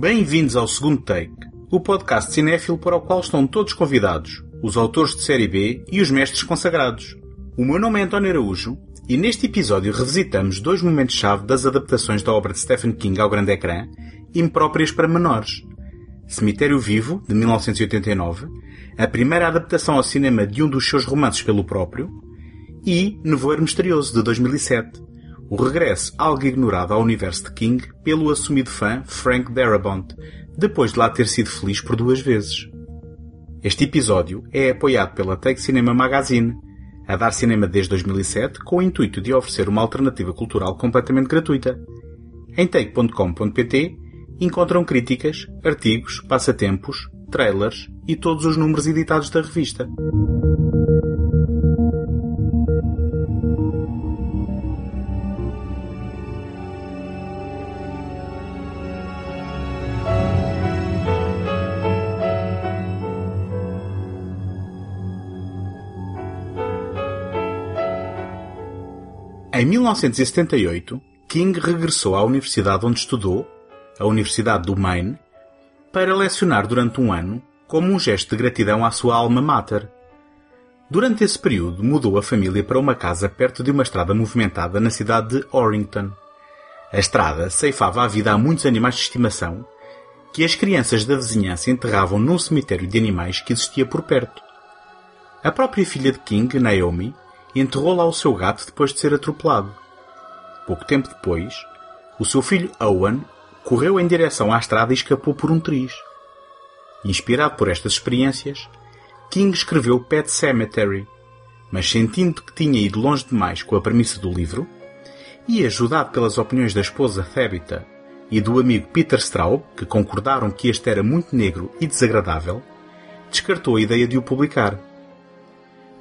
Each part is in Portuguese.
Bem-vindos ao segundo take, o podcast cinéfilo para o qual estão todos convidados, os autores de série B e os mestres consagrados. O meu nome é António Araújo e neste episódio revisitamos dois momentos-chave das adaptações da obra de Stephen King ao grande ecrã, impróprias para menores. Cemitério Vivo, de 1989, a primeira adaptação ao cinema de um dos seus romances pelo próprio, e Nevoeiro Misterioso, de 2007, o regresso algo ignorado ao universo de King pelo assumido fã Frank Darabont, depois de lá ter sido feliz por duas vezes. Este episódio é apoiado pela Take Cinema Magazine, a dar cinema desde 2007 com o intuito de oferecer uma alternativa cultural completamente gratuita. Em take.com.pt encontram críticas, artigos, passatempos, trailers e todos os números editados da revista. Em 1978, King regressou à universidade onde estudou, a Universidade do Maine, para lecionar durante um ano como um gesto de gratidão à sua alma mater. Durante esse período, mudou a família para uma casa perto de uma estrada movimentada na cidade de Orrington. A estrada ceifava a vida a muitos animais de estimação que as crianças da vizinhança enterravam num cemitério de animais que existia por perto. A própria filha de King, Naomi, enterrou lá o seu gato depois de ser atropelado. Pouco tempo depois, o seu filho Owen correu em direção à estrada e escapou por um triz. Inspirado por estas experiências, King escreveu Pet Cemetery, mas sentindo que tinha ido longe demais com a premissa do livro, e ajudado pelas opiniões da esposa Thabita e do amigo Peter Straub, que concordaram que este era muito negro e desagradável, descartou a ideia de o publicar.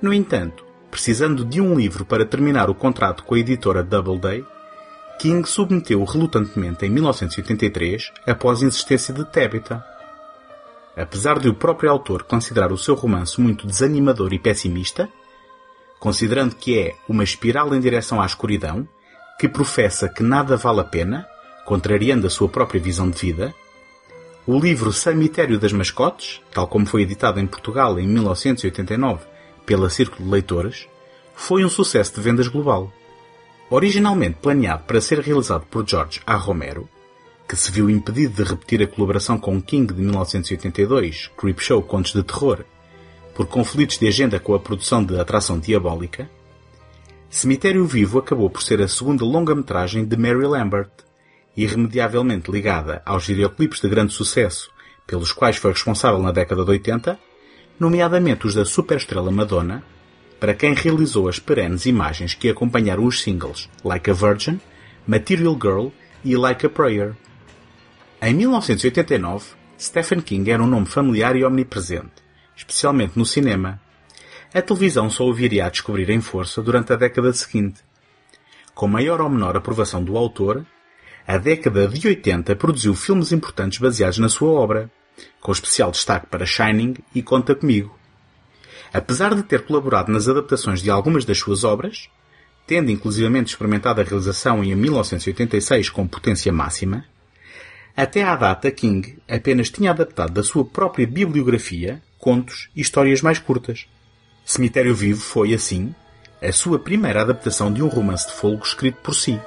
No entanto, precisando de um livro para terminar o contrato com a editora Doubleday, King submeteu-o relutantemente em 1983 após a insistência de Tabitha. Apesar de o próprio autor considerar o seu romance muito desanimador e pessimista, considerando que é uma espiral em direção à escuridão, que professa que nada vale a pena, contrariando a sua própria visão de vida, o livro Cemitério das Mascotes, tal como foi editado em Portugal em 1989 pela Círculo de Leitores, foi um sucesso de vendas global. Originalmente planeado para ser realizado por George A. Romero, que se viu impedido de repetir a colaboração com King de 1982, Creepshow Contos de Terror, por conflitos de agenda com a produção de Atração Diabólica, Cemitério Vivo acabou por ser a segunda longa-metragem de Mary Lambert, irremediavelmente ligada aos videoclipes de grande sucesso pelos quais foi responsável na década de 80, nomeadamente os da superestrela Madonna, para quem realizou as perenes imagens que acompanharam os singles Like a Virgin, Material Girl e Like a Prayer. Em 1989, Stephen King era um nome familiar e omnipresente, especialmente no cinema. A televisão só o viria a descobrir em força durante a década seguinte. Com maior ou menor aprovação do autor, a década de 80 produziu filmes importantes baseados na sua obra, com especial destaque para Shining e Conta Comigo. Apesar de ter colaborado nas adaptações de algumas das suas obras, tendo inclusivamente experimentado a realização em 1986 com potência máxima, até à data King apenas tinha adaptado da sua própria bibliografia contos e histórias mais curtas. Cemitério Vivo foi, assim, a sua primeira adaptação de um romance de folgo escrito por si.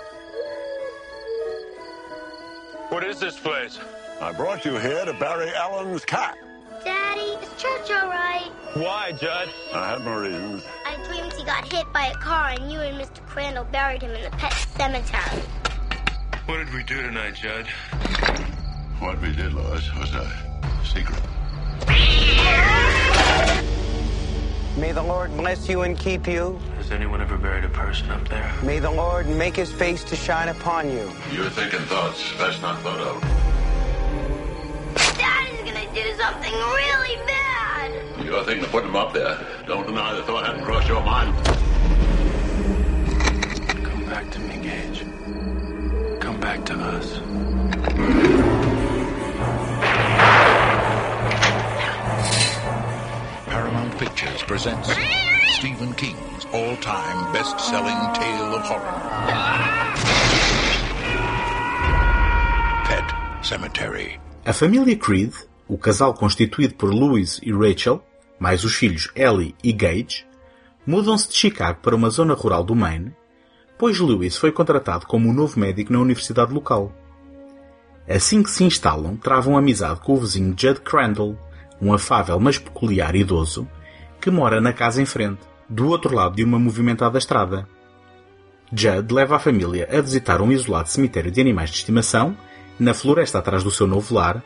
What is this place? I brought you here to bury Alan's cat. Daddy, is church all right? Why, Judd? I had my reasons. I dreamed he got hit by a car and you and Mr. Crandall buried him in the pet cemetery. What did we do tonight, Judd? What we did, Lois, was a secret. May the Lord bless you and keep you. Has anyone ever buried a person up there? May the Lord make his face to shine upon you. You're thinking thoughts best not thought of. Something really bad. You're thinking of putting him up there. Don't deny the thought hadn't crossed your mind. Come back to me, Gage. Come back to us. Paramount Pictures presents Stephen King's all-time best-selling tale of horror. Pet Cemetery. A familiar Creed, o casal constituído por Louis e Rachel, mais os filhos Ellie e Gage, mudam-se de Chicago para uma zona rural do Maine, pois Lewis foi contratado como novo médico na universidade local. Assim que se instalam, travam amizade com o vizinho Judd Crandall, um afável mas peculiar idoso, que mora na casa em frente, do outro lado de uma movimentada estrada. Judd leva a família a visitar um isolado cemitério de animais de estimação, na floresta atrás do seu novo lar,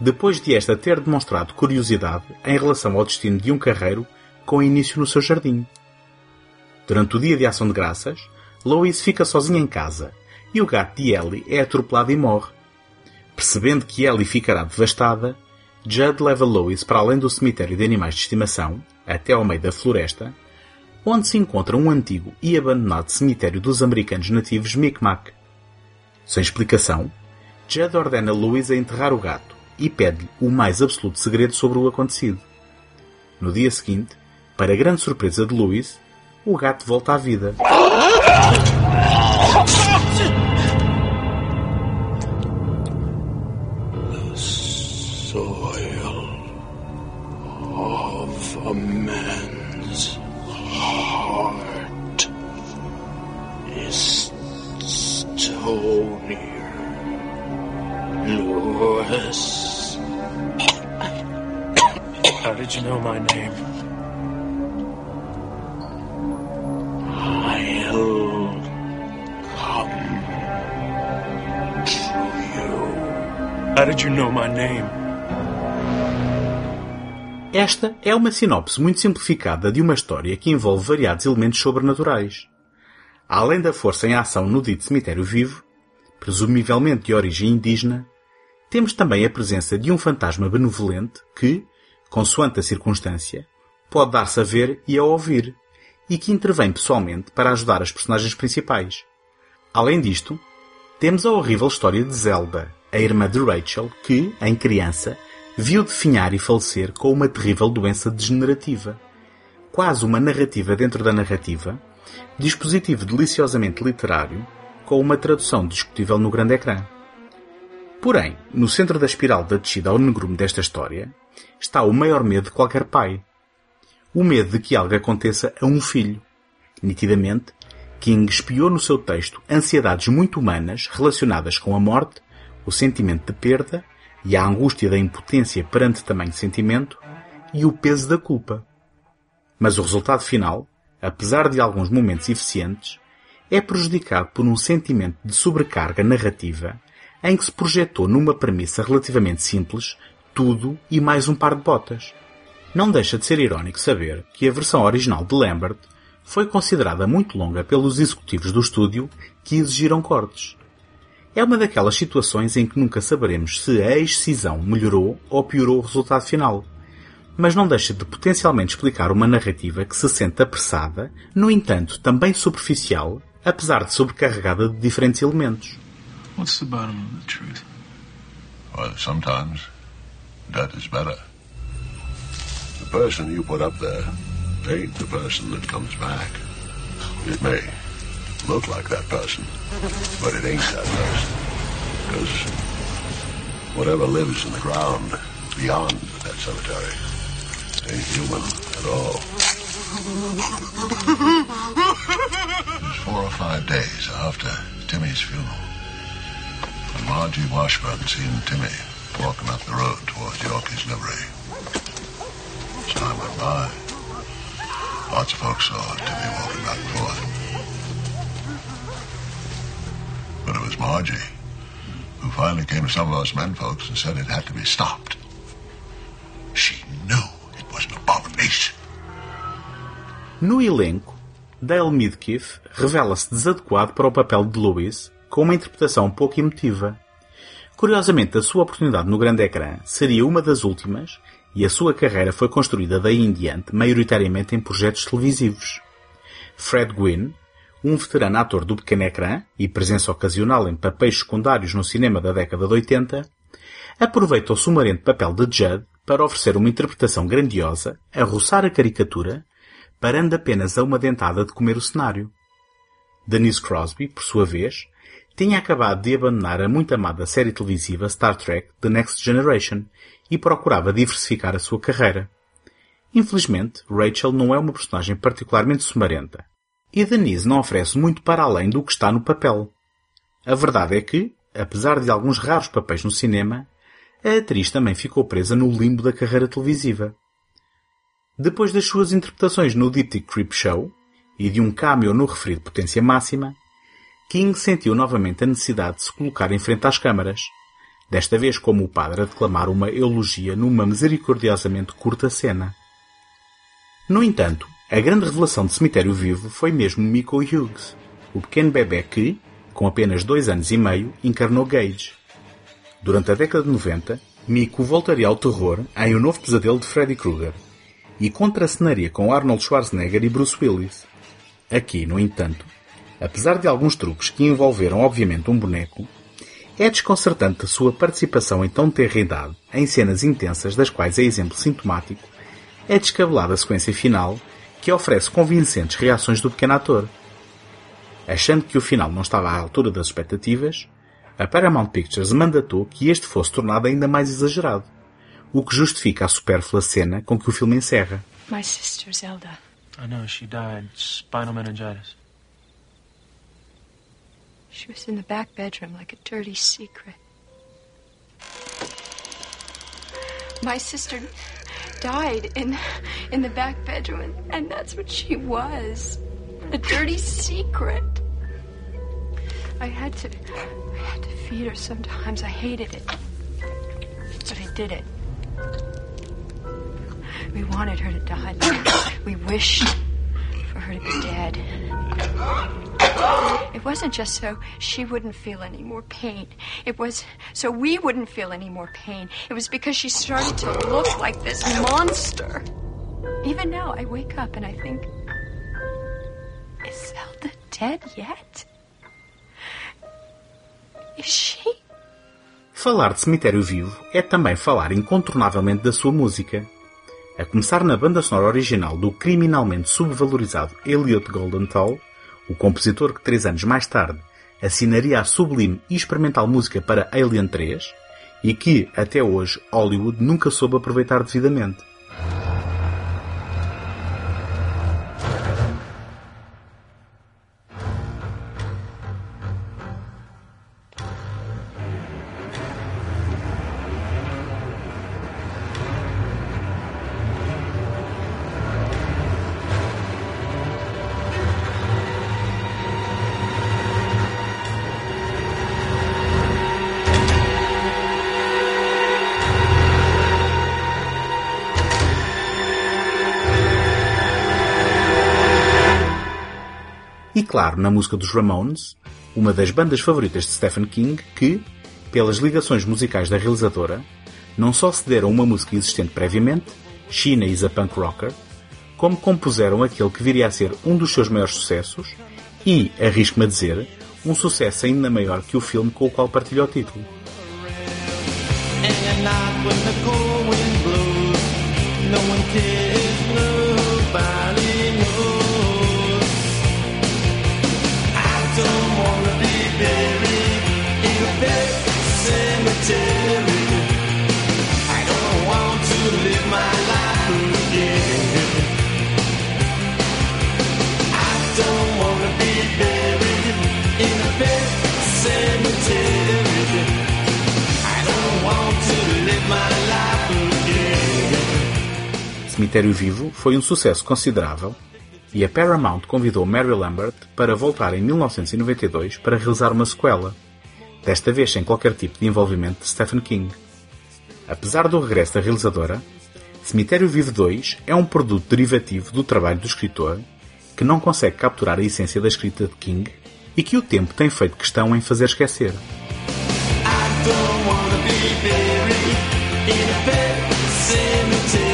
depois de esta ter demonstrado curiosidade em relação ao destino de um carreiro com início no seu jardim. Durante o dia de ação de graças, Lois fica sozinha em casa e o gato de Ellie é atropelado e morre. Percebendo que Ellie ficará devastada, Judd leva Lois para além do cemitério de animais de estimação, até ao meio da floresta, onde se encontra um antigo e abandonado cemitério dos americanos nativos Micmac. Sem explicação, Judd ordena Louis a enterrar o gato e pede-lhe o mais absoluto segredo sobre o acontecido. No dia seguinte, para grande surpresa de Louis, o gato volta à vida. Did you know my name? Esta é uma sinopse muito simplificada de uma história que envolve variados elementos sobrenaturais. Além da força em ação no dito cemitério vivo, presumivelmente de origem indígena, temos também a presença de um fantasma benevolente que, consoante a circunstância, pode dar-se a ver e a ouvir, e que intervém pessoalmente para ajudar as personagens principais. Além disto, temos a horrível história de Zelda, a irmã de Rachel, que, em criança, viu definhar e falecer com uma terrível doença degenerativa. Quase uma narrativa dentro da narrativa, dispositivo deliciosamente literário, com uma tradução discutível no grande ecrã. Porém, no centro da espiral da descida ao negrume desta história, está o maior medo de qualquer pai. O medo de que algo aconteça a um filho. Nitidamente, King espiou no seu texto ansiedades muito humanas relacionadas com a morte, o sentimento de perda e a angústia da impotência perante tamanho sentimento e o peso da culpa. Mas o resultado final, apesar de alguns momentos eficientes, é prejudicado por um sentimento de sobrecarga narrativa em que se projetou numa premissa relativamente simples tudo e mais um par de botas. Não deixa de ser irónico saber que a versão original de Lambert foi considerada muito longa pelos executivos do estúdio que exigiram cortes. É uma daquelas situações em que nunca saberemos se a excisão melhorou ou piorou o resultado final, mas não deixa de potencialmente explicar uma narrativa que se sente apressada, no entanto também superficial, apesar de sobrecarregada de diferentes elementos. What's the bottom of the truth? Well, sometimes that is better. The person you put up there ain't the person that comes back. It may look like that person, but it ain't that person. Because whatever lives in the ground beyond that cemetery ain't human at all. It was four or five days after Timmy's funeral. And Margie Washburn seen Timmy walking up the road towards Yorkie's livery. As time went by, lots of folks saw Timmy walking back and forth. Was Margie who finally came to some of us men folks and said it had to be stopped. She knew it was an abomination. No elenco, Dale Midkiff revela-se desadequado para o papel de Louis, com uma interpretação pouco emotiva. Curiosamente, a sua oportunidade no grande ecrã seria uma das últimas e a sua carreira foi construída daí em diante maioritariamente em projetos televisivos. Fred Gwynne, um veterano ator do pequeno ecrã e presença ocasional em papéis secundários no cinema da década de 80, aproveita o sumarento papel de Judd para oferecer uma interpretação grandiosa, a roçar a caricatura, parando apenas a uma dentada de comer o cenário. Denise Crosby, por sua vez, tinha acabado de abandonar a muito amada série televisiva Star Trek The Next Generation e procurava diversificar a sua carreira. Infelizmente, Rachel não é uma personagem particularmente sumarenta. E Denise não oferece muito para além do que está no papel. A verdade é que, apesar de alguns raros papéis no cinema, a atriz também ficou presa no limbo da carreira televisiva. Depois das suas interpretações no Diptych Creep Show e de um cameo no referido Potência Máxima, King sentiu novamente a necessidade de se colocar em frente às câmaras, desta vez como o padre a declamar uma elogia numa misericordiosamente curta cena. No entanto, a grande revelação de Cemitério Vivo foi mesmo Miko Hughes, o pequeno bebê que, com apenas dois anos e meio, encarnou Gage. Durante a década de 90, Miko voltaria ao terror em O Novo Pesadelo de Freddy Krueger e contracenaria com Arnold Schwarzenegger e Bruce Willis. Aqui, no entanto, apesar de alguns truques que envolveram obviamente um boneco, é desconcertante a sua participação em tão terra idade em cenas intensas das quais é exemplo sintomático é descabelada a sequência final que oferece convincentes reações do pequeno ator. Achando que o final não estava à altura das expectativas, a Paramount Pictures mandatou que este fosse tornado ainda mais exagerado, o que justifica a supérflua cena com que o filme encerra. My sister Zelda. I know, she died. Spinal meningitis. She was in the back bedroom like a dirty secret. My sister died in in the back bedroom and, and that's what she was. A dirty secret. I had to I had to feed her sometimes. I hated it. But I did it. We wanted her to die. We wished for her to be dead. It wasn't just so she wouldn't feel any more pain. It was so we wouldn't feel any more pain. It was because she started to look like this monster. Even now, I wake up and I think, is Zelda dead yet? Is she? Falar de Cemitério Vivo é também falar incontornavelmente da sua música. A começar na banda sonora original do criminalmente subvalorizado Elliot Goldenthal, o compositor que três anos mais tarde assinaria a sublime e experimental música para Alien 3 e que, até hoje, Hollywood nunca soube aproveitar devidamente. Na música dos Ramones, uma das bandas favoritas de Stephen King, que, pelas ligações musicais da realizadora, não só cederam uma música existente previamente, China is a Punk Rocker, como compuseram aquele que viria a ser um dos seus maiores sucessos e, arrisco-me a dizer, um sucesso ainda maior que o filme com o qual partilha o título. Cemitério Vivo foi um sucesso considerável e a Paramount convidou Mary Lambert para voltar em 1992 para realizar uma sequela, desta vez sem qualquer tipo de envolvimento de Stephen King. Apesar do regresso da realizadora, Cemitério Vivo 2 é um produto derivativo do trabalho do escritor que não consegue capturar a essência da escrita de King e que o tempo tem feito questão em fazer esquecer. I don't wanna be buried in a cemetery.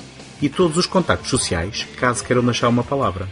e todos os contactos sociais, caso queiram deixar uma palavra.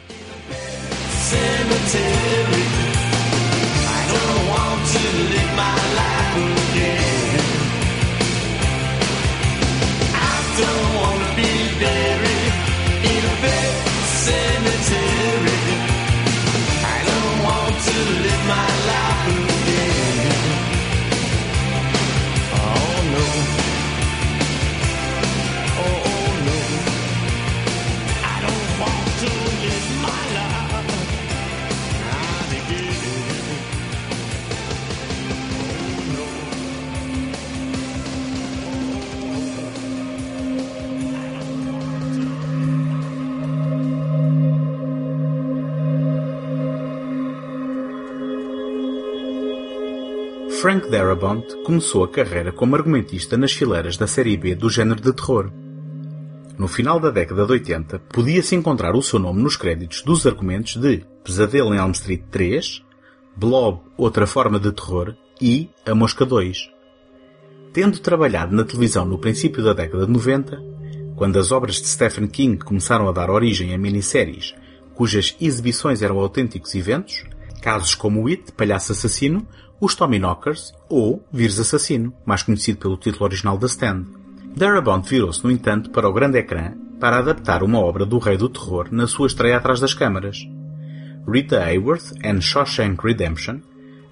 Frank Darabont começou a carreira como argumentista nas fileiras da série B do género de terror. No final da década de 80, podia-se encontrar o seu nome nos créditos dos argumentos de Pesadelo em Elm Street 3, Blob, Outra Forma de Terror e A Mosca 2. Tendo trabalhado na televisão no princípio da década de 90, quando as obras de Stephen King começaram a dar origem a minisséries cujas exibições eram autênticos eventos, casos como It, Palhaço Assassino, os Tommyknockers ou Vírus Assassino, mais conhecido pelo título original da Stand. Darabont virou-se, no entanto, para o grande ecrã para adaptar uma obra do Rei do Terror na sua estreia atrás das câmaras. Rita Hayworth and Shawshank Redemption,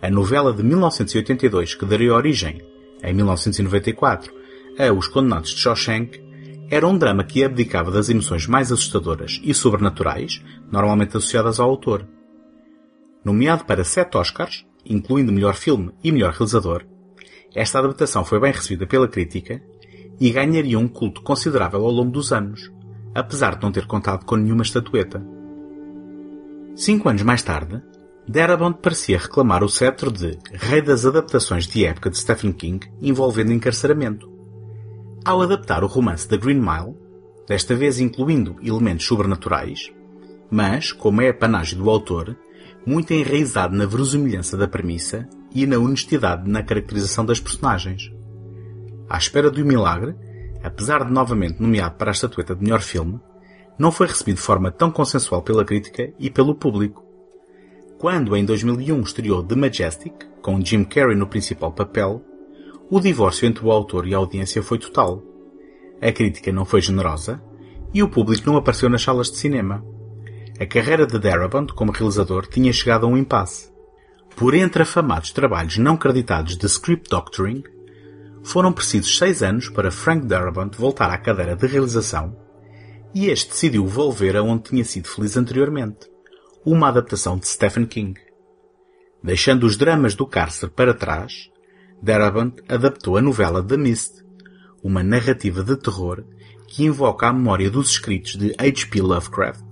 a novela de 1982 que daria origem, em 1994, a Os Condenados de Shawshank, era um drama que abdicava das emoções mais assustadoras e sobrenaturais, normalmente associadas ao autor. Nomeado para sete Oscars, incluindo melhor filme e melhor realizador, esta adaptação foi bem recebida pela crítica e ganharia um culto considerável ao longo dos anos, apesar de não ter contado com nenhuma estatueta. Cinco anos mais tarde, Darabont parecia reclamar o cetro de rei das adaptações de época de Stephen King envolvendo encarceramento. Ao adaptar o romance The Green Mile, desta vez incluindo elementos sobrenaturais, mas, como é a panágio do autor, muito enraizado na verosimilhança da premissa e na honestidade na caracterização das personagens. À espera do milagre, apesar de novamente nomeado para a estatueta de melhor filme, não foi recebido de forma tão consensual pela crítica e pelo público. Quando em 2001 estreou The Majestic, com Jim Carrey no principal papel, o divórcio entre o autor e a audiência foi total. A crítica não foi generosa e o público não apareceu nas salas de cinema. A carreira de Darabont como realizador tinha chegado a um impasse. Por entre afamados trabalhos não creditados de script doctoring, foram precisos seis anos para Frank Darabont voltar à cadeira de realização e este decidiu volver aonde tinha sido feliz anteriormente, uma adaptação de Stephen King. Deixando os dramas do cárcere para trás, Darabont adaptou a novela The Mist, uma narrativa de terror que invoca a memória dos escritos de H.P. Lovecraft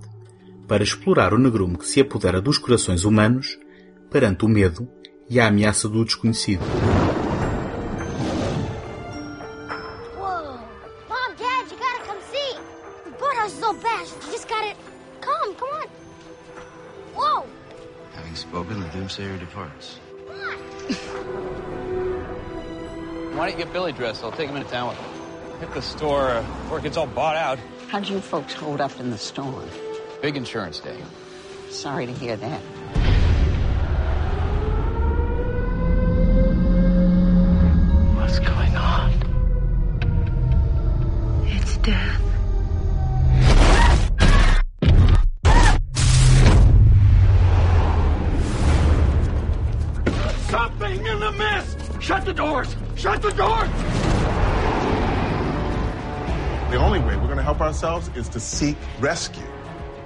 para explorar o negrume que se apodera dos corações humanos perante o medo e a ameaça do desconhecido. Spoken, the doomsayer departs. Why don't you get Billy dressed? I'll take him into town with me. Hit the store before it gets all bought out. How'd you folks hold up in the storm? Big insurance day. Sorry to hear that. What's going on? It's death. Something in the mist! Shut the doors! Shut the doors! The only way we're going to help ourselves is to seek rescue.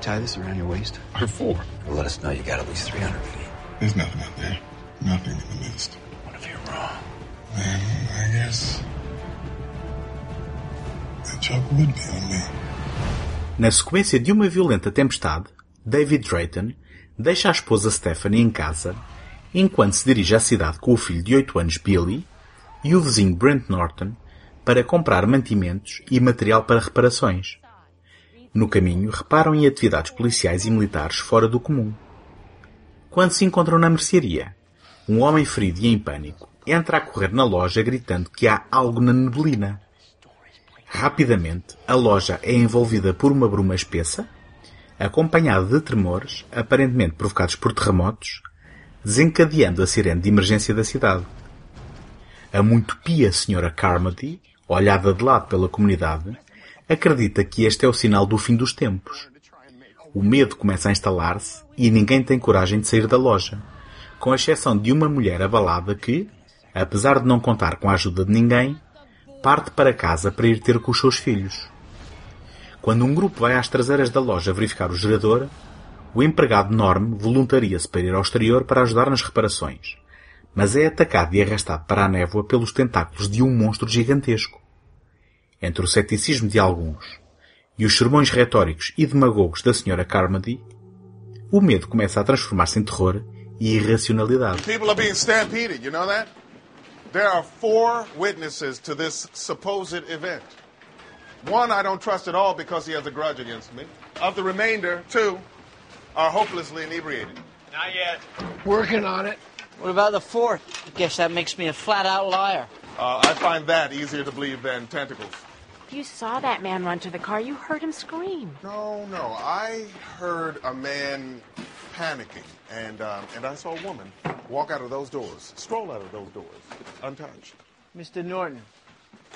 Tie this around your waist. Or four. Well, let us know you got at least 300 feet. There's nothing out there. Nothing in the mist. What if you're wrong? Then I guess the joke would be on me. Na sequência de uma violenta tempestade, David Drayton deixa a esposa Stephanie em casa enquanto se dirige à cidade com o filho de 8 anos Billy e o vizinho Brent Norton para comprar mantimentos e material para reparações. No caminho, reparam em atividades policiais e militares fora do comum. Quando se encontram na mercearia, um homem ferido e em pânico entra a correr na loja gritando que há algo na neblina. Rapidamente, a loja é envolvida por uma bruma espessa, acompanhada de tremores, aparentemente provocados por terremotos, desencadeando a sirene de emergência da cidade. A muito pia senhora Carmody, olhada de lado pela comunidade, acredita que este é o sinal do fim dos tempos. O medo começa a instalar-se e ninguém tem coragem de sair da loja, com exceção de uma mulher abalada que, apesar de não contar com a ajuda de ninguém, parte para casa para ir ter com os seus filhos. Quando um grupo vai às traseiras da loja verificar o gerador, o empregado Norm voluntaria-se para ir ao exterior para ajudar nas reparações, mas é atacado e arrastado para a névoa pelos tentáculos de um monstro gigantesco. Entre o ceticismo de alguns e os sermões retóricos e demagogos da Sra. Carmody, o medo começa a transformar-se em terror e irracionalidade. People are being stampeded, you know that? There are four witnesses to this supposed event. One I don't trust at all because he has a grudge against me. Of the remainder, two are hopelessly inebriated. Not yet. Working on it. What about the fourth? I guess that makes me a flat out liar. Uh, I find that easier to believe than tentacles. You saw that man run to the car. You heard him scream. No, no. I heard a man panicking, and um, and I saw a woman walk out of those doors, stroll out of those doors, untouched. Mr. Norton,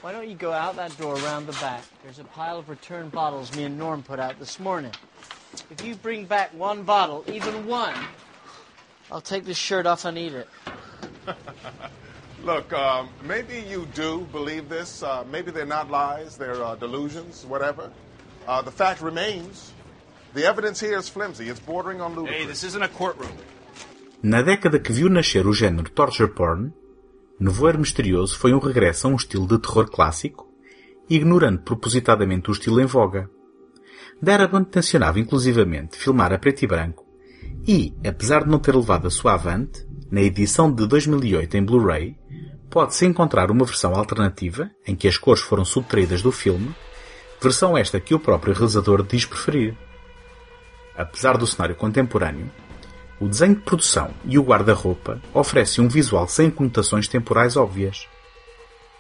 why don't you go out that door around the back? There's a pile of return bottles me and Norm put out this morning. If you bring back one bottle, even one, I'll take this shirt off and eat it. Look, um, maybe you do believe this. Uh, maybe they're not lies, they're uh, delusions, whatever. Uh, the fact remains, the evidence here is flimsy. It's bordering on ludicrous. Hey, this isn't a courtroom. Na década que viu nascer o género torture porn, Nevoeiro Misterioso foi um regresso a um estilo de terror clássico, ignorando propositadamente o estilo em voga. Darabont tencionava inclusivamente filmar a preto e branco e, apesar de não ter levado a sua avante, na edição de 2008 em Blu-ray, pode-se encontrar uma versão alternativa, em que as cores foram subtraídas do filme, versão esta que o próprio realizador diz preferir. Apesar do cenário contemporâneo, o desenho de produção e o guarda-roupa oferecem um visual sem conotações temporais óbvias.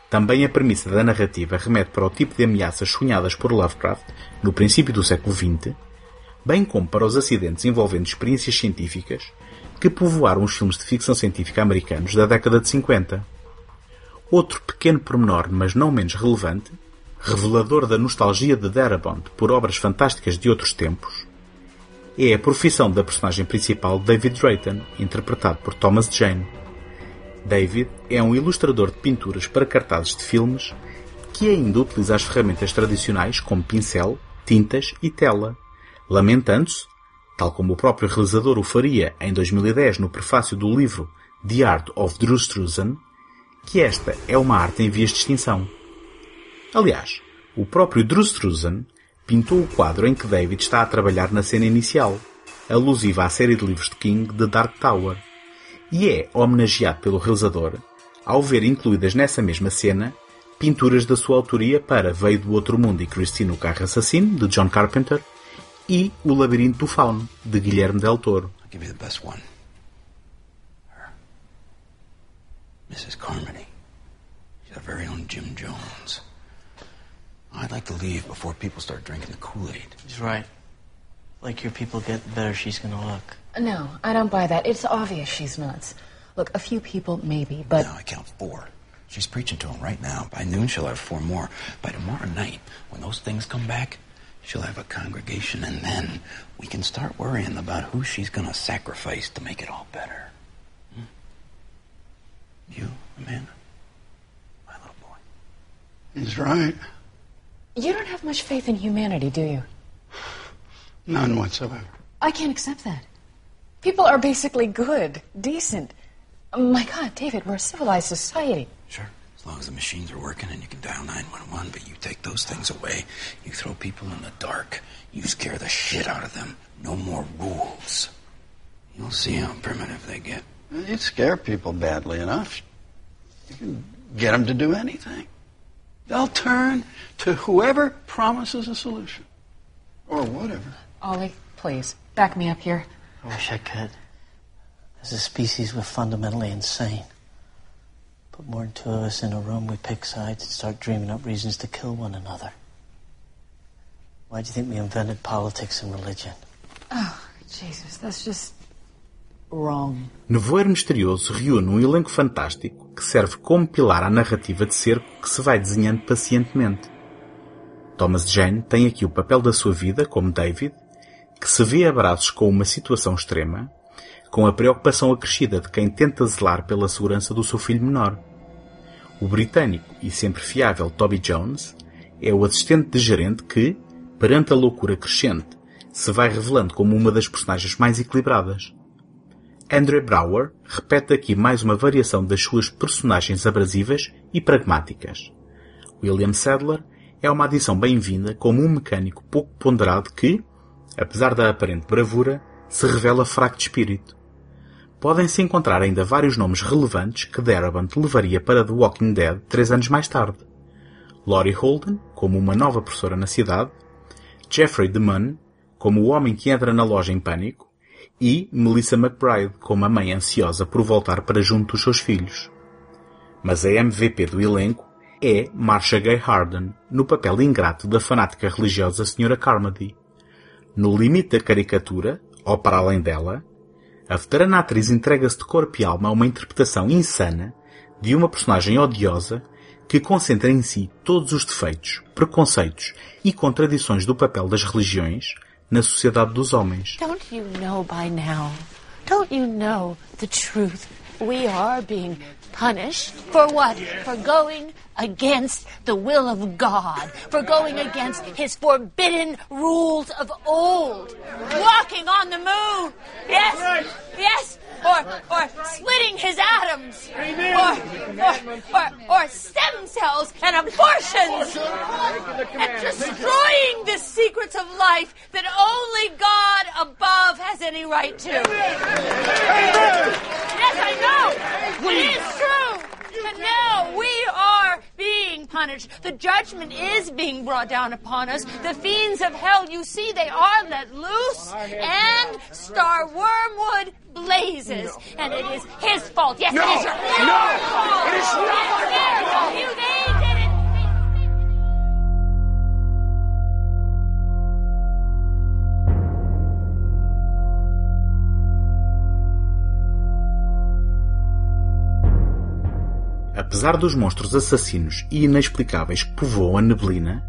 Também a premissa da narrativa remete para o tipo de ameaças sonhadas por Lovecraft no princípio do século XX, bem como para os acidentes envolvendo experiências científicas que povoaram os filmes de ficção científica americanos da década de 50. Outro pequeno pormenor, mas não menos relevante, revelador da nostalgia de Darabont por obras fantásticas de outros tempos, é a profissão da personagem principal David Drayton, interpretado por Thomas Jane. David é um ilustrador de pinturas para cartazes de filmes que ainda utiliza as ferramentas tradicionais como pincel, tintas e tela, lamentando-se, tal como o próprio realizador o faria em 2010 no prefácio do livro The Art of Drustrusen, que esta é uma arte em vias de extinção. Aliás, o próprio Drustrusen pintou o quadro em que David está a trabalhar na cena inicial, alusiva à série de livros de King The Dark Tower, e é homenageado pelo realizador ao ver incluídas nessa mesma cena pinturas da sua autoria para Veio do Outro Mundo e Christine o Carro Assassino, de John Carpenter, e O Labirinto do Fauno, de Guilherme Del Toro. Mrs. Carmody. She's our very own Jim Jones. I'd like to leave before people start drinking the Kool-Aid. He's right. Like your people get, the better she's gonna look. No, I don't buy that. It's obvious she's nuts. Look, a few people maybe, but No, I count four. She's preaching to them right now. By noon, she'll have four more. By tomorrow night, when those things come back, she'll have a congregation, and then we can start worrying about who she's going to sacrifice to make it all better. Hmm? You, Amanda? My little boy. He's right. you don't have much faith in humanity, do you? None whatsoever. I can't accept that. People are basically good, decent. My God, David, we're a civilized society. Sure. As As long as the machines are working and you can dial 911, but you take those things away, you throw people in the dark, you scare the shit out of them. No more rules. You'll see how primitive they get. You scare people badly enough. You can get them to do anything. They'll turn to whoever promises a solution. Or whatever. Ollie, please, back me up here. I wish I could. As a species, we're fundamentally insane. Put more than two of us in a room, we pick sides and start dreaming up reasons to kill one another. Why do you think we invented politics and religion? Oh, Jesus, that's just wrong. Nevoeiro Misterioso reúne um elenco fantástico que serve como pilar à narrativa de cerco que se vai desenhando pacientemente. Thomas Jane tem aqui o papel da sua vida como David, que se vê a braços com uma situação extrema, com a preocupação acrescida de quem tenta zelar pela segurança do seu filho menor. O britânico e sempre fiável Toby Jones é o assistente de gerente que, perante a loucura crescente, se vai revelando como uma das personagens mais equilibradas. Andre Brower repete aqui mais uma variação das suas personagens abrasivas e pragmáticas. William Sadler é uma adição bem-vinda como um mecânico pouco ponderado que, apesar da aparente bravura, se revela fraco de espírito. Podem-se encontrar ainda vários nomes relevantes que Darabont levaria para The Walking Dead três anos mais tarde. Laurie Holden, como uma nova professora na cidade, Jeffrey DeMunn, como o homem que entra na loja em pânico, e Melissa McBride, como a mãe ansiosa por voltar para junto dos seus filhos. Mas a MVP do elenco é Marcia Gay Harden, no papel ingrato da fanática religiosa Sra. Carmody. No limite da caricatura, ou para além dela, a veterana atriz entrega-se de corpo e alma a uma interpretação insana de uma personagem odiosa que concentra em si todos os defeitos, preconceitos e contradições do papel das religiões na sociedade dos homens. Don't you know by now? Don't you know the truth? We are being punished for what? For going against the will of God, for going against His forbidden rules of old, walking on the moon. Yes, yes, or or splitting His atoms, or or or, or stem cells and abortions, and destroying the secrets of life that only God above has any right to. Yes, I know. It is true. But now we are being punished. The judgment is being brought down upon us. The fiends of hell, you see, they are let loose, and Star Wormwood blazes. And it is his fault. Yes, No! it is your No! fault. It is not their fault. fault. You, they Apesar dos monstros assassinos e inexplicáveis que povoam a neblina,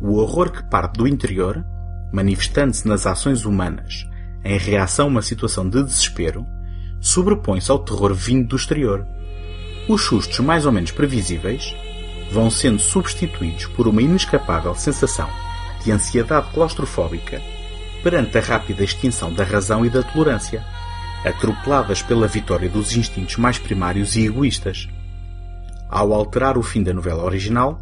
o horror que parte do interior, manifestando-se nas ações humanas em reação a uma situação de desespero, sobrepõe-se ao terror vindo do exterior. Os sustos mais ou menos previsíveis vão sendo substituídos por uma inescapável sensação de ansiedade claustrofóbica perante a rápida extinção da razão e da tolerância, atropeladas pela vitória dos instintos mais primários e egoístas. Ao alterar o fim da novela original,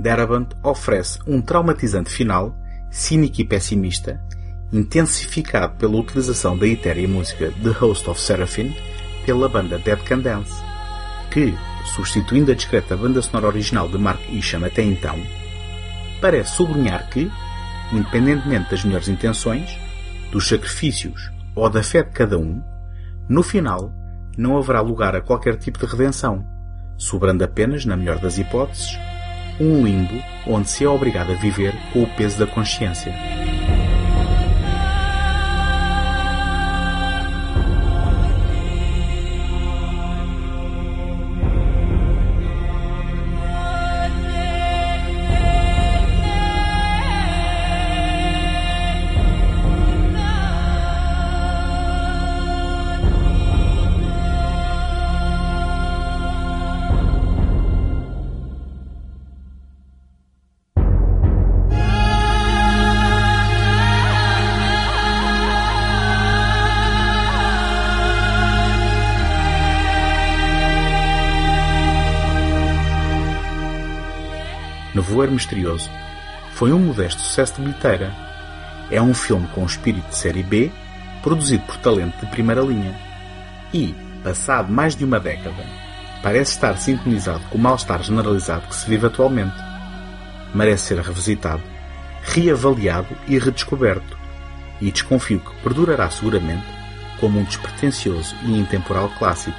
Darabont oferece um traumatizante final, cínico e pessimista, intensificado pela utilização da etérea música The Host of Seraphim pela banda Dead Can Dance, que, substituindo a discreta banda sonora original de Mark Isham até então, parece sublinhar que, independentemente das melhores intenções, dos sacrifícios ou da fé de cada um, no final não haverá lugar a qualquer tipo de redenção, sobrando apenas, na melhor das hipóteses, um limbo onde se é obrigado a viver com o peso da consciência. Nevoeiro Misterioso foi um modesto sucesso de bilheteira. É um filme com espírito de série B, produzido por talento de primeira linha. E, passado mais de uma década, parece estar sintonizado com o mal-estar generalizado que se vive atualmente. Merece ser revisitado, reavaliado e redescoberto, e desconfio que perdurará seguramente como um despretensioso e intemporal clássico.